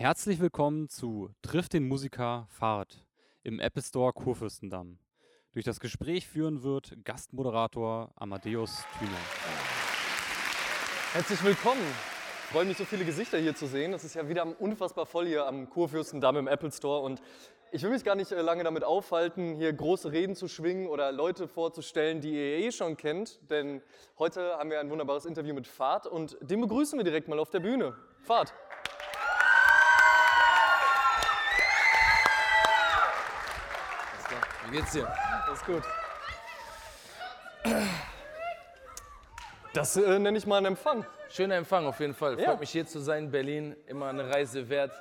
Herzlich willkommen zu Triff den Musiker Fahrt im Apple Store Kurfürstendamm. Durch das Gespräch führen wird Gastmoderator Amadeus Thüner. Herzlich willkommen. Freue mich, so viele Gesichter hier zu sehen. Es ist ja wieder unfassbar voll hier am Kurfürstendamm im Apple Store und ich will mich gar nicht äh, lange damit aufhalten, hier große Reden zu schwingen oder Leute vorzustellen, die ihr eh schon kennt, denn heute haben wir ein wunderbares Interview mit Fahrt und den begrüßen wir direkt mal auf der Bühne. Fahrt. Wie geht's dir? Ist gut. Das äh, nenne ich mal einen Empfang. Schöner Empfang auf jeden Fall. Ja. Freut mich hier zu sein. Berlin, immer eine Reise wert.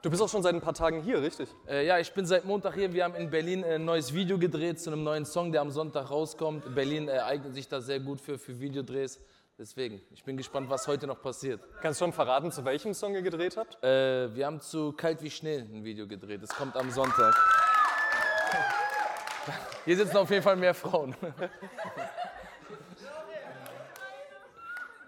Du bist auch schon seit ein paar Tagen hier, richtig? Äh, ja, ich bin seit Montag hier. Wir haben in Berlin ein neues Video gedreht zu einem neuen Song, der am Sonntag rauskommt. Berlin äh, eignet sich da sehr gut für, für Videodrehs. Deswegen, ich bin gespannt, was heute noch passiert. Kannst du schon verraten, zu welchem Song ihr gedreht habt? Äh, wir haben zu Kalt wie Schnee ein Video gedreht. Das kommt am Sonntag. Hier sitzen auf jeden Fall mehr Frauen.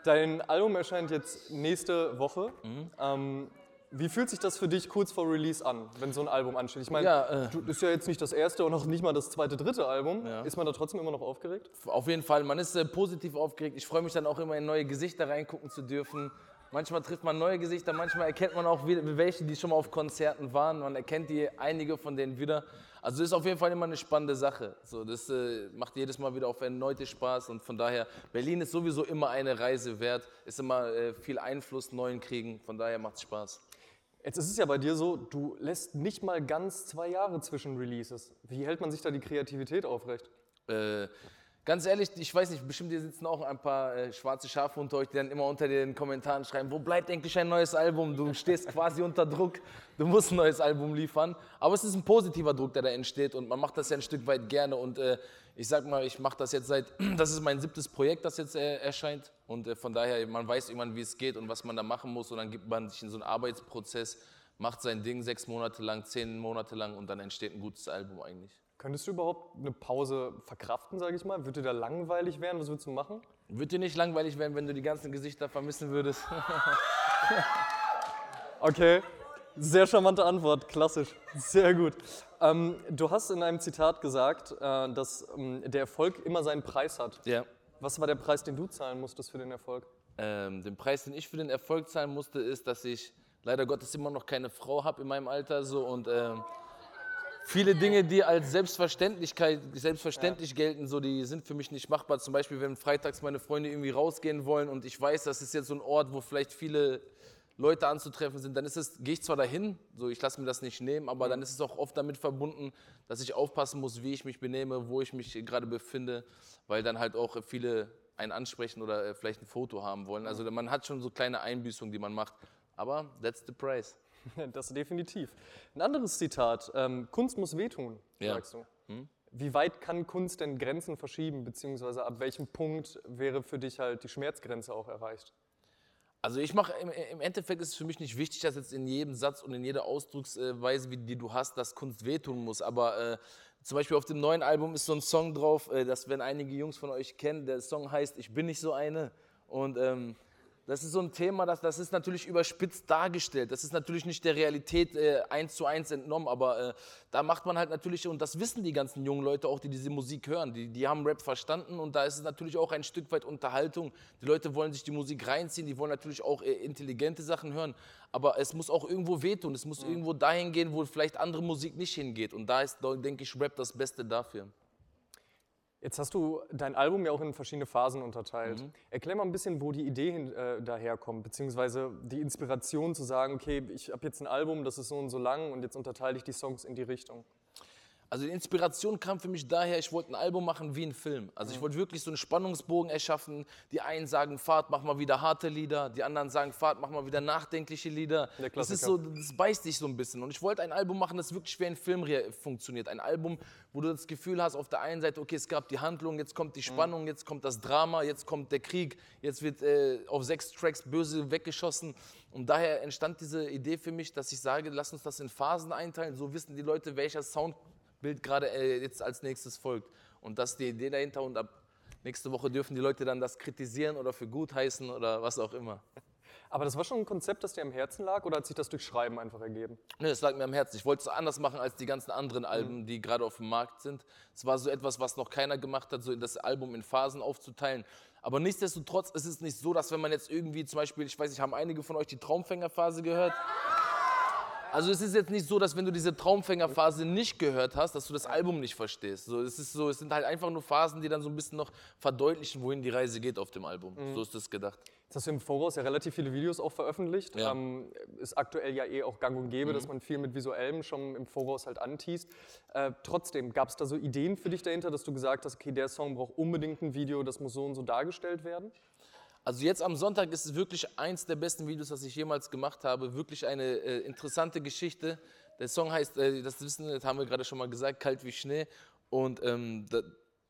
Dein Album erscheint jetzt nächste Woche. Mhm. Ähm, wie fühlt sich das für dich kurz vor Release an, wenn so ein Album ansteht? Ich meine, Ja, äh, du- das ist ja jetzt nicht das erste und noch nicht mal das zweite, dritte Album. Ja. Ist man da trotzdem immer noch aufgeregt? Auf jeden Fall, man ist äh, positiv aufgeregt. Ich freue mich dann auch immer in neue Gesichter reingucken zu dürfen. Manchmal trifft man neue Gesichter, manchmal erkennt man auch wieder welche, die schon mal auf Konzerten waren. Man erkennt die einige von denen wieder. Also das ist auf jeden Fall immer eine spannende Sache. So, das äh, macht jedes Mal wieder auf erneute Spaß und von daher, Berlin ist sowieso immer eine Reise wert, ist immer äh, viel Einfluss, neuen kriegen, von daher macht es Spaß. Jetzt ist es ja bei dir so, du lässt nicht mal ganz zwei Jahre zwischen Releases. Wie hält man sich da die Kreativität aufrecht? Äh, ganz ehrlich, ich weiß nicht, bestimmt hier sitzen auch ein paar äh, schwarze Schafe unter euch, die dann immer unter den Kommentaren schreiben, wo bleibt eigentlich ein neues Album? Du stehst quasi unter Druck, du musst ein neues Album liefern. Aber es ist ein positiver Druck, der da entsteht und man macht das ja ein Stück weit gerne und äh, ich sag mal, ich mache das jetzt seit, das ist mein siebtes Projekt, das jetzt äh, erscheint und äh, von daher, man weiß irgendwann, wie es geht und was man da machen muss und dann gibt man sich in so einen Arbeitsprozess, macht sein Ding sechs Monate lang, zehn Monate lang und dann entsteht ein gutes Album eigentlich. Könntest du überhaupt eine Pause verkraften, sage ich mal? Würde dir da langweilig werden? Was würdest du machen? Wird dir nicht langweilig werden, wenn du die ganzen Gesichter vermissen würdest? Okay, sehr charmante Antwort, klassisch, sehr gut. Ähm, du hast in einem Zitat gesagt, äh, dass ähm, der Erfolg immer seinen Preis hat. ja. Was war der Preis, den du zahlen musstest für den Erfolg? Ähm, den Preis, den ich für den Erfolg zahlen musste, ist, dass ich leider Gottes immer noch keine Frau habe in meinem Alter. So, und ähm, viele Dinge, die als Selbstverständlichkeit, selbstverständlich gelten, so, die sind für mich nicht machbar. Zum Beispiel, wenn freitags meine Freunde irgendwie rausgehen wollen und ich weiß, das ist jetzt so ein Ort, wo vielleicht viele Leute anzutreffen sind, dann ist es, gehe ich zwar dahin, so ich lasse mir das nicht nehmen, aber dann ist es auch oft damit verbunden, dass ich aufpassen muss, wie ich mich benehme, wo ich mich gerade befinde, weil dann halt auch viele einen ansprechen oder äh, vielleicht ein Foto haben wollen. Also man hat schon so kleine Einbüßungen, die man macht, aber that's the price. Das definitiv. Ein anderes Zitat, ähm, Kunst muss wehtun, Ja. sagst du. Wie weit kann Kunst denn Grenzen verschieben, beziehungsweise ab welchem Punkt wäre für dich halt die Schmerzgrenze auch erreicht? Also ich mache im, im Endeffekt ist es für mich nicht wichtig, dass jetzt in jedem Satz und in jeder Ausdrucksweise, wie die du hast, dass Kunst wehtun muss. Aber äh, zum Beispiel auf dem neuen Album ist so ein Song drauf, äh, das werden einige Jungs von euch kennen. Der Song heißt Ich bin nicht so eine. Und ähm, das ist so ein Thema, das, das ist natürlich überspitzt dargestellt. Das ist natürlich nicht der Realität äh, eins zu eins entnommen, aber äh, da macht man halt natürlich, und das wissen die ganzen jungen Leute auch, die diese Musik hören, die, die haben Rap verstanden und da ist es natürlich auch ein Stück weit Unterhaltung. Die Leute wollen sich die Musik reinziehen, die wollen natürlich auch äh, intelligente Sachen hören, aber es muss auch irgendwo wehtun, es muss irgendwo dahin gehen, wo vielleicht andere Musik nicht hingeht und da ist, denke ich, Rap das Beste dafür. Jetzt hast du dein Album ja auch in verschiedene Phasen unterteilt. Mhm. Erklär mal ein bisschen, wo die Idee hin, äh, daherkommt, beziehungsweise die Inspiration zu sagen, okay, ich habe jetzt ein Album, das ist so und so lang und jetzt unterteile ich die Songs in die Richtung. Also die Inspiration kam für mich daher, ich wollte ein Album machen wie ein Film. Also ich wollte wirklich so einen Spannungsbogen erschaffen. Die einen sagen, Fahrt, mach mal wieder harte Lieder. Die anderen sagen, Fahrt, mach mal wieder nachdenkliche Lieder. Der Das ist so, das beißt sich so ein bisschen. Und ich wollte ein Album machen, das wirklich wie ein Film funktioniert. Ein Album, wo du das Gefühl hast, auf der einen Seite, okay, es gab die Handlung, jetzt kommt die Spannung, jetzt kommt das Drama, jetzt kommt der Krieg, jetzt wird äh, auf sechs Tracks böse weggeschossen. Und daher entstand diese Idee für mich, dass ich sage, lass uns das in Phasen einteilen. So wissen die Leute, welcher Sound Bild gerade äh, jetzt als nächstes folgt. Und das ist die Idee dahinter und ab nächste Woche dürfen die Leute dann das kritisieren oder für gut heißen oder was auch immer. Aber das war schon ein Konzept, das dir am Herzen lag oder hat sich das durch Schreiben einfach ergeben? Ne, das lag mir am Herzen. Ich wollte es anders machen als die ganzen anderen Alben, die gerade auf dem Markt sind. Es war so etwas, was noch keiner gemacht hat, so das Album in Phasen aufzuteilen. Aber nichtsdestotrotz ist es nicht so, dass wenn man jetzt irgendwie zum Beispiel, ich weiß nicht, haben einige von euch die Traumfängerphase gehört? Also es ist jetzt nicht so, dass wenn du diese Traumfängerphase nicht gehört hast, dass du das Album nicht verstehst. So, es ist so, es sind halt einfach nur Phasen, die dann so ein bisschen noch verdeutlichen, wohin die Reise geht auf dem Album. So ist das gedacht. Jetzt hast du im Voraus ja relativ viele Videos auch veröffentlicht. Ja. Ähm, ist aktuell ja eh auch gang und gäbe, dass man viel mit Visuellem schon im Voraus halt anteast. Äh, trotzdem, gab es da so Ideen für dich dahinter, dass du gesagt hast, okay, der Song braucht unbedingt ein Video, das muss so und so dargestellt werden? Also jetzt am Sonntag ist es wirklich eins der besten Videos, das ich jemals gemacht habe. Wirklich eine äh, interessante Geschichte. Der Song heißt, äh, das wissen, das haben wir gerade schon mal gesagt, Kalt wie Schnee. Und ähm, da,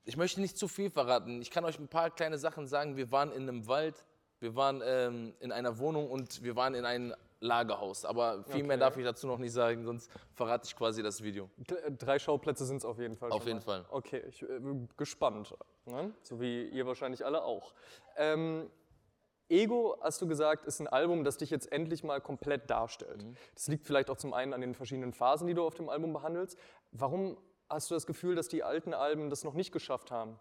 ich möchte nicht zu viel verraten. Ich kann euch ein paar kleine Sachen sagen. Wir waren in einem Wald, wir waren ähm, in einer Wohnung und wir waren in einem Lagerhaus. Aber viel mehr Okay. darf ich dazu noch nicht sagen, sonst verrate ich quasi das Video. Drei Schauplätze sind es auf jeden Fall. Auf jeden mal. Fall. Okay, ich äh, bin gespannt. Ne? So wie ihr wahrscheinlich alle auch. Ähm, Ego, hast du gesagt, ist ein Album, das dich jetzt endlich mal komplett darstellt. Mhm. Das liegt vielleicht auch zum einen an den verschiedenen Phasen, die du auf dem Album behandelst. Warum hast du das Gefühl, dass die alten Alben das noch nicht geschafft haben?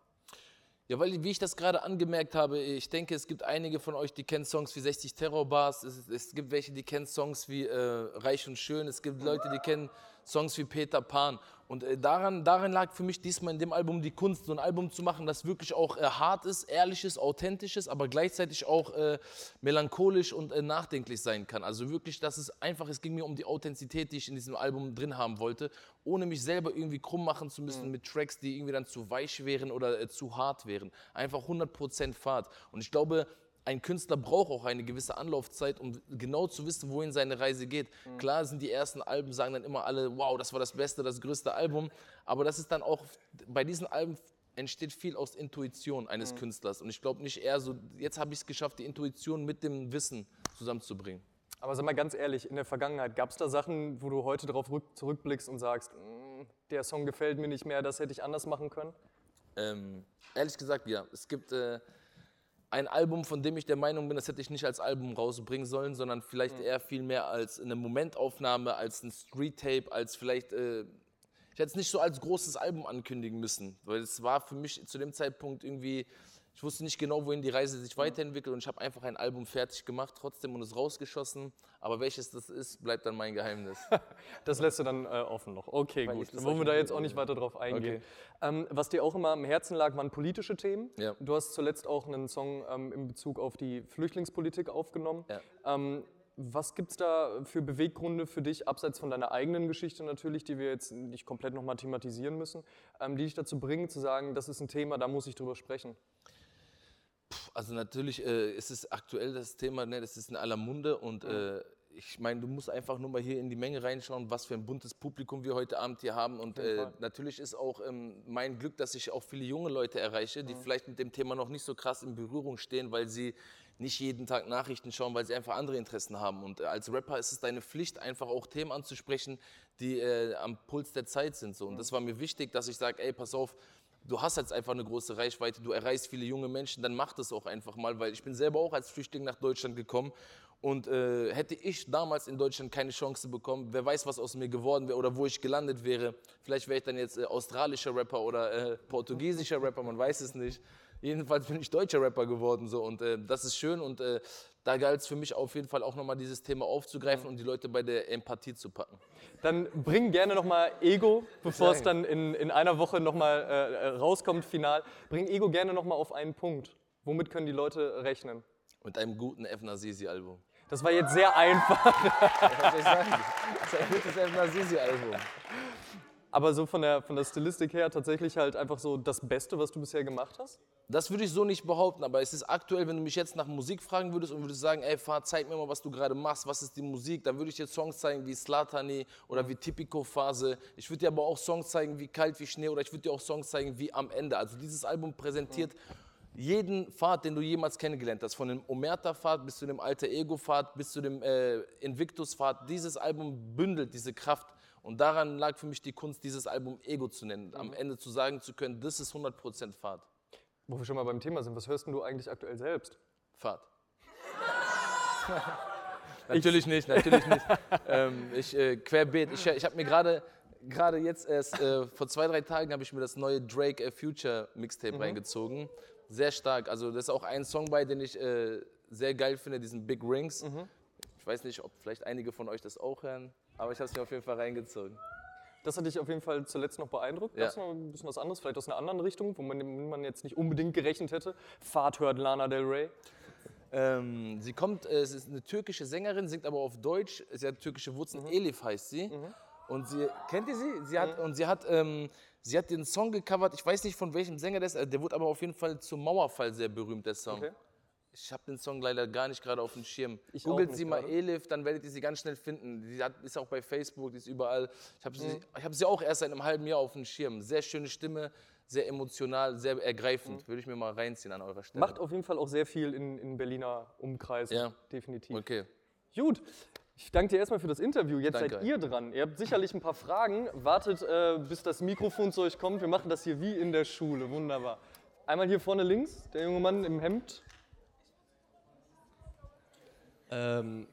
Ja, weil, wie ich das gerade angemerkt habe, ich denke, es gibt einige von euch, die kennen Songs wie 60 Terrorbars, es, es gibt welche, die kennen Songs wie äh, Reich und Schön, es gibt Leute, die kennen Songs wie Peter Pan. Und äh, daran, daran lag für mich diesmal in dem Album die Kunst, so ein Album zu machen, das wirklich auch äh, hart ist, ehrlich ist, authentisch ist, aber gleichzeitig auch äh, melancholisch und äh, nachdenklich sein kann. Also wirklich, dass es einfach, es ging mir um die Authentizität, die ich in diesem Album drin haben wollte, ohne mich selber irgendwie krumm machen zu müssen mit Tracks, die irgendwie dann zu weich wären oder äh, zu hart wären. Einfach 100% Fahrt. Und ich glaube, ein Künstler braucht auch eine gewisse Anlaufzeit, um genau zu wissen, wohin seine Reise geht. Klar sind die ersten Alben, sagen dann immer alle, wow, das war das beste, das größte Album. Aber das ist dann auch, bei diesen Alben entsteht viel aus Intuition eines Künstlers. Und ich glaube nicht eher so, jetzt habe ich es geschafft, die Intuition mit dem Wissen zusammenzubringen. Aber sag mal ganz ehrlich, in der Vergangenheit, gab es da Sachen, wo du heute darauf rück- zurückblickst und sagst, "Mm, der Song gefällt mir nicht mehr, das hätte ich anders machen können? Ähm, ehrlich gesagt, ja. Es gibt äh, ein Album, von dem ich der Meinung bin, das hätte ich nicht als Album rausbringen sollen, sondern vielleicht eher viel mehr als eine Momentaufnahme, als ein Street-Tape, als vielleicht. Äh, ich hätte es nicht so als großes Album ankündigen müssen, weil es war für mich zu dem Zeitpunkt irgendwie. Ich wusste nicht genau, wohin die Reise sich weiterentwickelt und ich habe einfach ein Album fertig gemacht, trotzdem und es rausgeschossen. Aber welches das ist, bleibt dann mein Geheimnis. Das lässt du dann äh, offen noch. Okay, Weil gut. Dann wollen wir da jetzt auch nicht weiter drauf eingehen. Okay. Ähm, was dir auch immer am Herzen lag, waren politische Themen. Ja. Du hast zuletzt auch einen Song ähm, in Bezug auf die Flüchtlingspolitik aufgenommen. Ja. Ähm, was gibt es da für Beweggründe für dich, abseits von deiner eigenen Geschichte natürlich, die wir jetzt nicht komplett nochmal thematisieren müssen, ähm, die dich dazu bringen, zu sagen, das ist ein Thema, da muss ich drüber sprechen? Also natürlich äh, ist es aktuell das Thema, ne, das ist in aller Munde und äh, ich meine, du musst einfach nur mal hier in die Menge reinschauen, was für ein buntes Publikum wir heute Abend hier haben und äh, natürlich ist auch ähm, mein Glück, dass ich auch viele junge Leute erreiche, die vielleicht mit dem Thema noch nicht so krass in Berührung stehen, weil sie nicht jeden Tag Nachrichten schauen, weil sie einfach andere Interessen haben. Und äh, als Rapper ist es deine Pflicht, einfach auch Themen anzusprechen, die äh, am Puls der Zeit sind. So. Und das war mir wichtig, dass ich sage, ey, pass auf, du hast jetzt einfach eine große Reichweite, du erreichst viele junge Menschen, dann mach das auch einfach mal, weil ich bin selber auch als Flüchtling nach Deutschland gekommen und äh, hätte ich damals in Deutschland keine Chance bekommen, wer weiß, was aus mir geworden wäre oder wo ich gelandet wäre. Vielleicht wäre ich dann jetzt äh, australischer Rapper oder äh, portugiesischer Rapper, man weiß es nicht. Jedenfalls bin ich deutscher Rapper geworden so und äh, das ist schön und äh, da galt es für mich auf jeden Fall auch nochmal dieses Thema aufzugreifen und die Leute bei der Empathie zu packen. Dann bring gerne nochmal Ego, bevor es dann in, in einer Woche nochmal äh, rauskommt, final. Bring Ego gerne nochmal auf einen Punkt. Womit können die Leute rechnen? Mit einem guten F. Nazizi-Album. Das war jetzt sehr einfach. Was soll ich sagen? Das ist ein gutes F. Aber so von der, von der Stilistik her tatsächlich halt einfach so das Beste, was du bisher gemacht hast? Das würde ich so nicht behaupten, aber es ist aktuell, wenn du mich jetzt nach Musik fragen würdest und würdest sagen, ey, Fahr, zeig mir mal, was du gerade machst, was ist die Musik, dann würde ich dir Songs zeigen wie Slatani oder wie Typico Phase. Ich würde dir aber auch Songs zeigen wie Kalt wie Schnee oder ich würde dir auch Songs zeigen wie Am Ende. Also dieses Album präsentiert jeden Pfad, den du jemals kennengelernt hast, von dem Omerta-Pfad bis zu dem Alter Ego-Pfad bis zu dem äh, Invictus-Pfad. Dieses Album bündelt diese Kraft und daran lag für mich die Kunst, dieses Album Ego zu nennen. Am Ende zu sagen zu können, das ist 100% Pfad. Wo wir schon mal beim Thema sind, was hörst denn du eigentlich aktuell selbst? Fahrt. natürlich nicht, natürlich nicht. ähm, ich äh, querbeet. Ich, ich habe mir gerade gerade jetzt erst äh, vor zwei drei Tagen habe ich mir das neue Drake äh, Future Mixtape mhm. reingezogen. Sehr stark. Also das ist auch ein Song bei, den ich äh, sehr geil finde, diesen Big Rings. Mhm. Ich weiß nicht, ob vielleicht einige von euch das auch hören, aber ich habe es mir auf jeden Fall reingezogen. Das hat dich auf jeden Fall zuletzt noch beeindruckt. Ja. Gab noch ein bisschen was anderes, vielleicht aus einer anderen Richtung, wo man, man jetzt nicht unbedingt gerechnet hätte? Fahrt hört Lana Del Rey. Ähm, sie kommt, äh, es ist eine türkische Sängerin, singt aber auf Deutsch. Sie hat türkische Wurzeln. Mhm. Elif heißt sie. Mhm. Und sie, kennt ihr sie? sie hat, mhm. Und sie hat, ähm, sie hat den Song gecovert, ich weiß nicht von welchem Sänger das ist, der wurde aber auf jeden Fall zum Mauerfall sehr berühmt, der Song. Okay. Ich habe den Song leider gar nicht gerade auf dem Schirm. Ich Googelt sie mal gerade. Elif, dann werdet ihr sie ganz schnell finden. Die hat, ist auch bei Facebook, die ist überall. Ich habe sie, mhm. hab sie auch erst seit einem halben Jahr auf dem Schirm. Sehr schöne Stimme, sehr emotional, sehr ergreifend. Mhm. Würde ich mir mal reinziehen an eurer Stelle. Macht auf jeden Fall auch sehr viel in, in Berliner Umkreis. Ja. Definitiv. Okay. Gut. Ich danke dir erstmal für das Interview. Jetzt danke. seid ihr dran. Ihr habt sicherlich ein paar Fragen. Wartet, äh, bis das Mikrofon zu euch kommt. Wir machen das hier wie in der Schule. Wunderbar. Einmal hier vorne links, der junge Mann im Hemd. Ähm,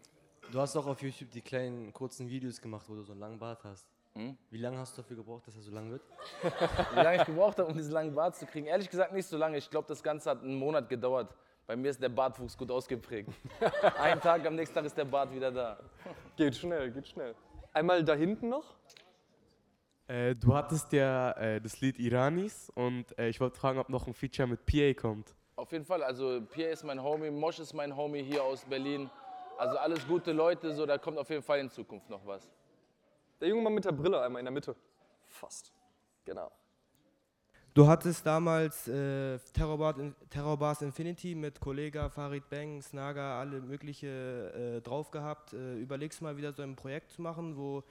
du hast auch auf YouTube die kleinen kurzen Videos gemacht, wo du so einen langen Bart hast. Hm? Wie lange hast du dafür gebraucht, dass er so lang wird? Wie lange ich gebraucht habe, um diesen langen Bart zu kriegen? Ehrlich gesagt nicht so lange. Ich glaube, das Ganze hat einen Monat gedauert. Bei mir ist der Bartwuchs gut ausgeprägt. Ein Tag, am nächsten Tag ist der Bart wieder da. Geht schnell, geht schnell. Einmal da hinten noch. Äh, du hattest ja äh, das Lied Iranis und äh, ich wollte fragen, ob noch ein Feature mit PA kommt. Auf jeden Fall, also PA ist mein Homie, Mosch ist mein Homie hier aus Berlin. Also alles gute Leute, so da kommt auf jeden Fall in Zukunft noch was. Der junge Mann mit der Brille einmal in der Mitte. Fast. Genau. Du hattest damals äh, Terrorbar, Terrorbars Infinity mit Kollega, Farid Bang, Snaga, alle mögliche äh, drauf gehabt. Äh, überlegst du mal wieder so ein Projekt zu machen, wo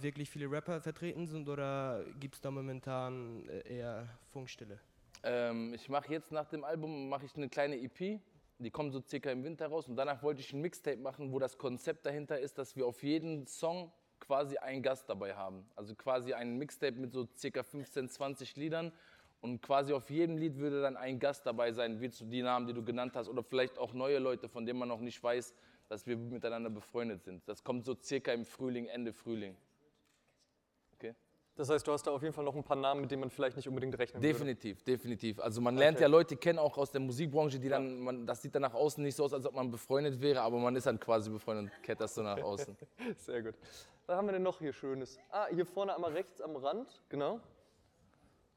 wirklich viele Rapper vertreten sind oder gibt es da momentan äh, eher Funkstille? Ähm, ich mache jetzt nach dem Album mache ich eine kleine EP, die kommt so circa im Winter raus und danach wollte ich ein Mixtape machen, wo das Konzept dahinter ist, dass wir auf jeden Song quasi einen Gast dabei haben. Also quasi ein Mixtape mit so circa 15, 20 Liedern und quasi auf jedem Lied würde dann ein Gast dabei sein, wie zu die Namen, die du genannt hast oder vielleicht auch neue Leute, von denen man noch nicht weiß, dass wir miteinander befreundet sind. Das kommt so circa im Frühling, Ende Frühling. Das heißt, du hast da auf jeden Fall noch ein paar Namen, mit denen man vielleicht nicht unbedingt rechnen Definitiv, würde. definitiv. Also man lernt okay. ja Leute kennen, auch aus der Musikbranche, die dann, man, das sieht dann nach außen nicht so aus, als ob man befreundet wäre, aber man ist dann quasi befreundet und kennt das so nach außen. Sehr gut. Was haben wir denn noch hier Schönes? Ah, hier vorne einmal rechts am Rand, genau.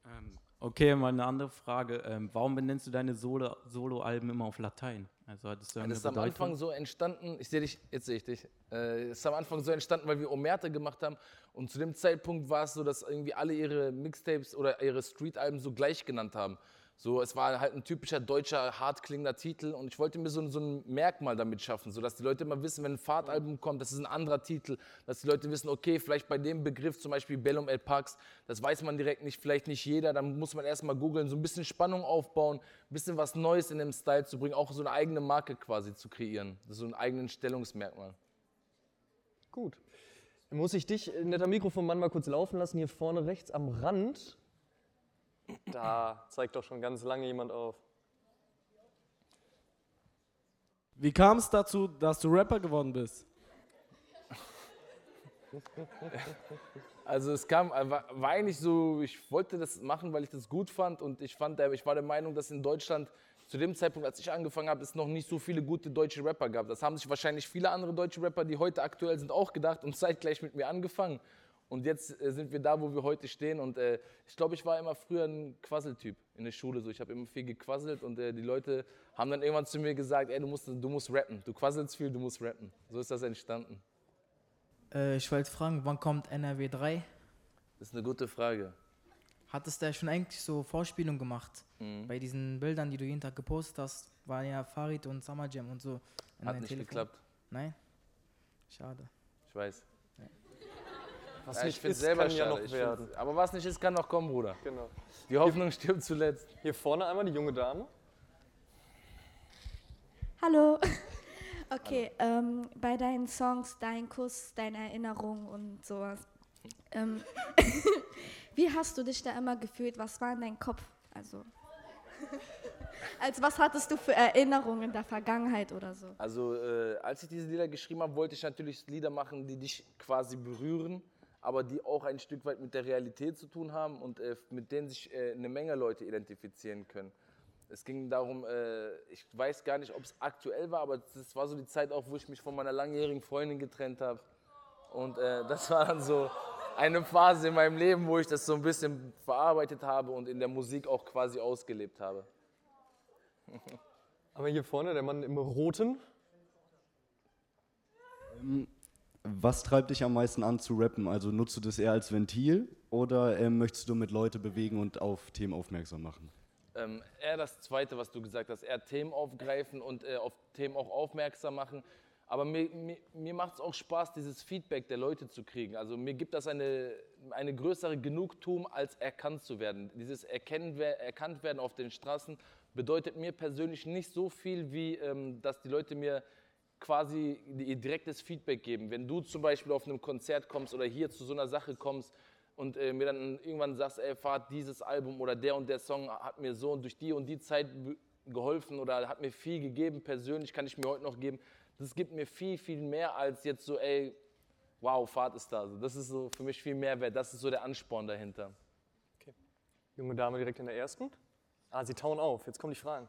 Ähm, okay, mal eine andere Frage. Ähm, warum benennst du deine Solo-Alben Solo immer auf Latein? Also hattest du das ist am Anfang so entstanden, ich sehe dich, jetzt sehe ich dich, äh, ist am Anfang so entstanden, weil wir Omerte gemacht haben und zu dem Zeitpunkt war es so, dass irgendwie alle ihre Mixtapes oder ihre Street-Alben so gleich genannt haben. So, es war halt ein typischer deutscher, hart klingender Titel und ich wollte mir so, so ein Merkmal damit schaffen, sodass die Leute immer wissen, wenn ein Fahrtalbum kommt, das ist ein anderer Titel, dass die Leute wissen, okay, vielleicht bei dem Begriff, zum Beispiel Bellum El Pax, das weiß man direkt nicht, vielleicht nicht jeder, dann muss man erstmal googeln, so ein bisschen Spannung aufbauen, ein bisschen was Neues in dem Style zu bringen, auch so eine eigene Marke quasi zu kreieren, so einen eigenen Stellungsmerkmal. Gut. Muss ich dich, netter Mikrofonmann, mal kurz laufen lassen, hier vorne rechts am Rand da zeigt doch schon ganz lange jemand auf. Wie kam es dazu, dass du Rapper geworden bist? Also es kam, äh, war, war eigentlich so, ich wollte das machen, weil ich das gut fand und ich fand, ich war der Meinung, dass in Deutschland zu dem Zeitpunkt, als ich angefangen habe, es noch nicht so viele gute deutsche Rapper gab. Das haben sich wahrscheinlich viele andere deutsche Rapper, die heute aktuell sind, auch gedacht und zeitgleich mit mir angefangen. Und jetzt äh, sind wir da, wo wir heute stehen. Und äh, ich glaube, ich war immer früher ein Quasseltyp in der Schule. So. Ich habe immer viel gequasselt und äh, die Leute haben dann irgendwann zu mir gesagt, ey, du musst, du musst rappen. Du quasselst viel, du musst rappen. So ist das entstanden. Äh, ich wollte fragen, wann kommt NRW 3? Das ist eine gute Frage. Hattest du schon eigentlich so Vorspielungen gemacht? Mhm. Bei diesen Bildern, die du jeden Tag gepostet hast, waren ja Farid und Summer Jam und so. Hat nicht Telefon. geklappt. Nein? Schade. Ich weiß. Was ja, nicht ist, selber kann ja noch werden. Aber was nicht ist, kann noch kommen, Bruder. Genau. Die Hoffnung hier, stirbt zuletzt. Hier vorne einmal die junge Dame. Hallo. Okay, Hallo. Ähm, bei deinen Songs, dein Kuss, deine Erinnerung und sowas. Ähm, wie hast du dich da immer gefühlt? Was war in deinem Kopf? Also. Als was hattest du für Erinnerungen in der Vergangenheit oder so? Also, äh, als ich diese Lieder geschrieben habe, wollte ich natürlich Lieder machen, die dich quasi berühren, aber die auch ein Stück weit mit der Realität zu tun haben und äh, mit denen sich äh, eine Menge Leute identifizieren können. Es ging darum, äh, ich weiß gar nicht, ob es aktuell war, aber das war so die Zeit auch, wo ich mich von meiner langjährigen Freundin getrennt habe. Und äh, das war dann so eine Phase in meinem Leben, wo ich das so ein bisschen verarbeitet habe und in der Musik auch quasi ausgelebt habe. Aber hier vorne, der Mann im Roten. Was treibt dich am meisten an zu rappen? Also nutzt du das eher als Ventil oder ähm, möchtest du mit Leute bewegen und auf Themen aufmerksam machen? Ähm, eher das Zweite, was du gesagt hast, eher Themen aufgreifen und äh, auf Themen auch aufmerksam machen. Aber mir, mir, mir macht es auch Spaß, dieses Feedback der Leute zu kriegen. Also mir gibt das eine, eine größere Genugtuung, als erkannt zu werden. Dieses Erkennen, erkannt werden auf den Straßen bedeutet mir persönlich nicht so viel, wie ähm, dass die Leute mir quasi ihr direktes Feedback geben. Wenn du zum Beispiel auf einem Konzert kommst oder hier zu so einer Sache kommst und äh, mir dann irgendwann sagst, ey, Fahrt, dieses Album oder der und der Song hat mir so und durch die und die Zeit geholfen oder hat mir viel gegeben, persönlich kann ich mir heute noch geben, das gibt mir viel, viel mehr als jetzt so, ey, wow, Fahrt ist da. Also das ist so für mich viel mehr wert. Das ist so der Ansporn dahinter. Okay. Junge Dame direkt in der ersten. Ah, sie tauen auf. Jetzt kommen die Fragen.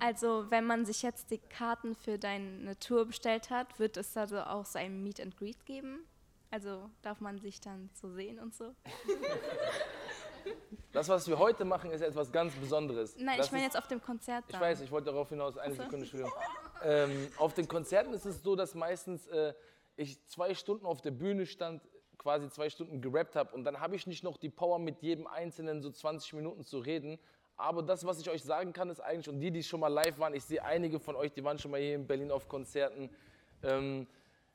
Also, wenn man sich jetzt die Karten für deine Tour bestellt hat, wird es also auch so ein Meet and Greet geben? Also darf man sich dann so sehen und so? Das, was wir heute machen, ist etwas ganz Besonderes. Nein, das ich meine jetzt auf dem Konzert. Dann. Ich weiß, ich wollte darauf hinaus, eine so. Sekunde, Entschuldigung. Ähm, auf den Konzerten ist es so, dass meistens äh, ich zwei Stunden auf der Bühne stand, quasi zwei Stunden gerappt habe und dann habe ich nicht noch die Power, mit jedem Einzelnen so 20 Minuten zu reden. Aber das, was ich euch sagen kann, ist eigentlich, und die, die schon mal live waren, ich sehe einige von euch, die waren schon mal hier in Berlin auf Konzerten. Ähm,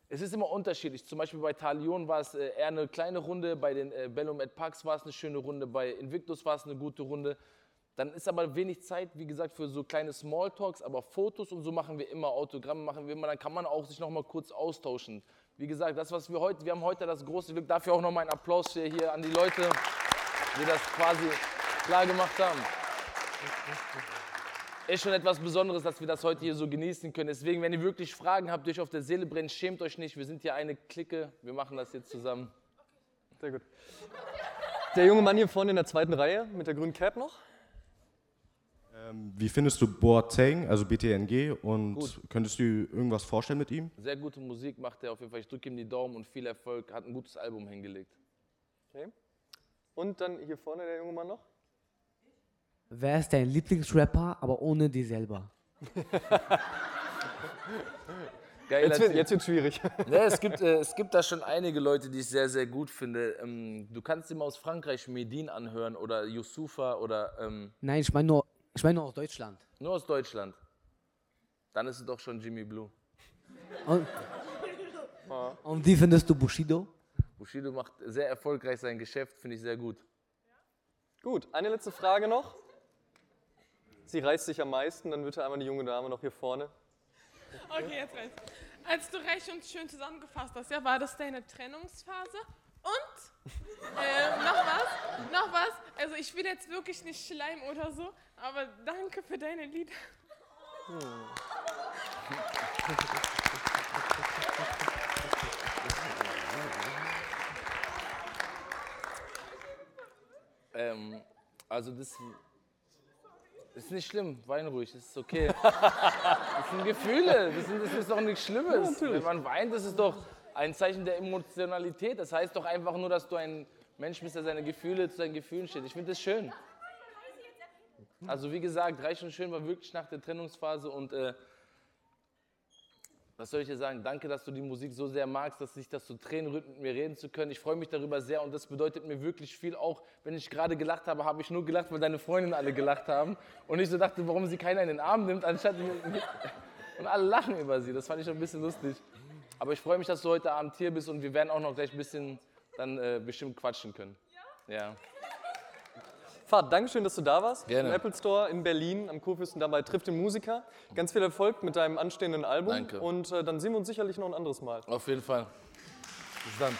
es ist immer unterschiedlich. Zum Beispiel bei Talion war es äh, eher eine kleine Runde, bei den äh, Bellum et Pax war es eine schöne Runde, bei Invictus war es eine gute Runde. Dann ist aber wenig Zeit, wie gesagt, für so kleine Smalltalks, aber Fotos und so machen wir immer, Autogramme machen wir immer, dann kann man auch sich noch mal kurz austauschen. Wie gesagt, das, was wir heute, wir haben heute das große Glück, dafür auch noch mal einen Applaus hier an die Leute, die das quasi klar gemacht haben. Ist schon etwas Besonderes, dass wir das heute hier so genießen können. Deswegen, wenn ihr wirklich Fragen habt, die euch auf der Seele brennen, schämt euch nicht. Wir sind hier eine Clique. Wir machen das jetzt zusammen. Sehr gut. Der junge Mann hier vorne in der zweiten Reihe mit der grünen Cap noch. Ähm, wie findest du Boateng, also BTNG, und Gut. könntest du irgendwas vorstellen mit ihm? Sehr gute Musik macht er auf jeden Fall. Ich drücke ihm die Daumen und viel Erfolg. Hat ein gutes Album hingelegt. Okay. Und dann hier vorne der junge Mann noch. Wer ist dein Lieblingsrapper, aber ohne dir selber? Geil, jetzt, wird, jetzt wird schwierig. nee, es, gibt, äh, es gibt da schon einige Leute, die ich sehr, sehr gut finde. Ähm, du kannst mal aus Frankreich Medin anhören oder Yusufa oder. Ähm, Nein, ich meine nur ich meine nur aus Deutschland. Nur aus Deutschland. Dann ist es doch schon Jimmy Blue. Und, und wie findest du Bushido? Bushido macht sehr erfolgreich sein Geschäft, finde ich sehr gut. Gut, eine letzte Frage noch. Sie reißt sich am meisten, dann bitte einmal die junge Dame noch hier vorne. Okay, jetzt reißt. Als du recht und schön zusammengefasst hast, ja, war das deine Trennungsphase? Und äh, noch was, noch was. Also ich will jetzt wirklich nicht schleimen oder so, aber danke für deine Lieder. Hm. Ähm, also das ist nicht schlimm, wein ruhig, das ist okay. das sind Gefühle, das, sind, das ist doch nichts Schlimmes. Ja, Wenn man weint, das ist doch ein Zeichen der Emotionalität. Das heißt doch einfach nur, dass du ein Mensch bist, der seine Gefühle zu seinen Gefühlen steht. Ich finde das schön. Also wie gesagt, Reich und Schön war wirklich nach der Trennungsphase und äh, was soll ich dir sagen? Danke, dass du die Musik so sehr magst, dass sich das so Tränen rührt, mit mir reden zu können. Ich freue mich darüber sehr und das bedeutet mir wirklich viel. Auch wenn ich gerade gelacht habe, habe ich nur gelacht, weil deine Freundinnen alle gelacht haben und ich so dachte, warum sie keiner in den Arm nimmt, anstatt und alle lachen über sie. Das fand ich schon ein bisschen lustig. Aber ich freue mich, dass du heute Abend hier bist und wir werden auch noch gleich ein bisschen dann äh, bestimmt quatschen können. Ja? Ja. Fahrt, Dankeschön, dass du da warst. Gerne. Im Apple Store in Berlin am Kurfürsten dabei trifft den Musiker. Ganz viel Erfolg mit deinem anstehenden Album. Danke. Und äh, dann sehen wir uns sicherlich noch ein anderes Mal. Auf jeden Fall. Bis dann.